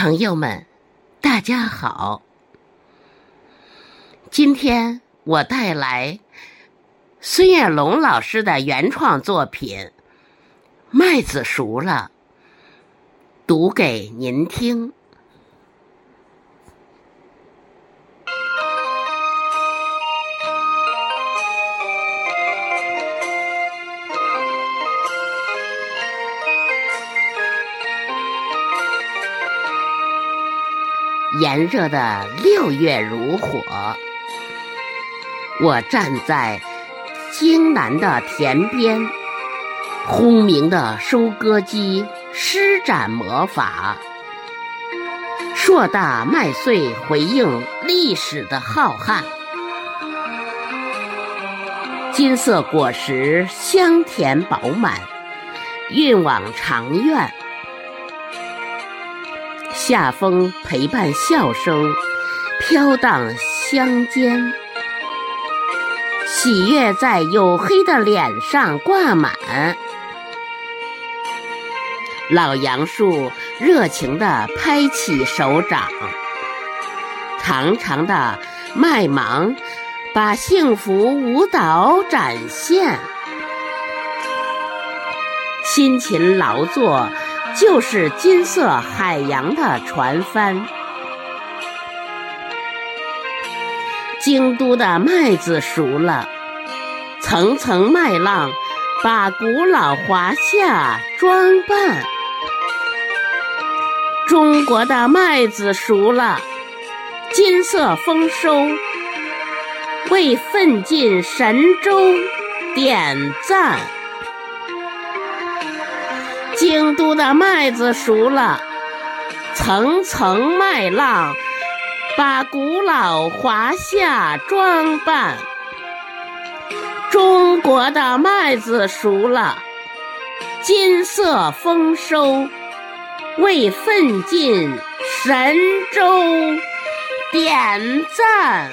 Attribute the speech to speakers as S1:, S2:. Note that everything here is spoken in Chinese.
S1: 朋友们，大家好！今天我带来孙艳龙老师的原创作品《麦子熟了》，读给您听。炎热的六月如火，我站在京南的田边，轰鸣的收割机施展魔法，硕大麦穗回应历史的浩瀚，金色果实香甜饱满，运往长院。夏风陪伴笑声，飘荡乡间，喜悦在黝黑的脸上挂满。老杨树热情地拍起手掌，长长的麦芒把幸福舞蹈展现，辛勤劳作。就是金色海洋的船帆，京都的麦子熟了，层层麦浪把古老华夏装扮。中国的麦子熟了，金色丰收，为奋进神州点赞。京都的麦子熟了，层层麦浪把古老华夏装扮。中国的麦子熟了，金色丰收，为奋进神州点赞。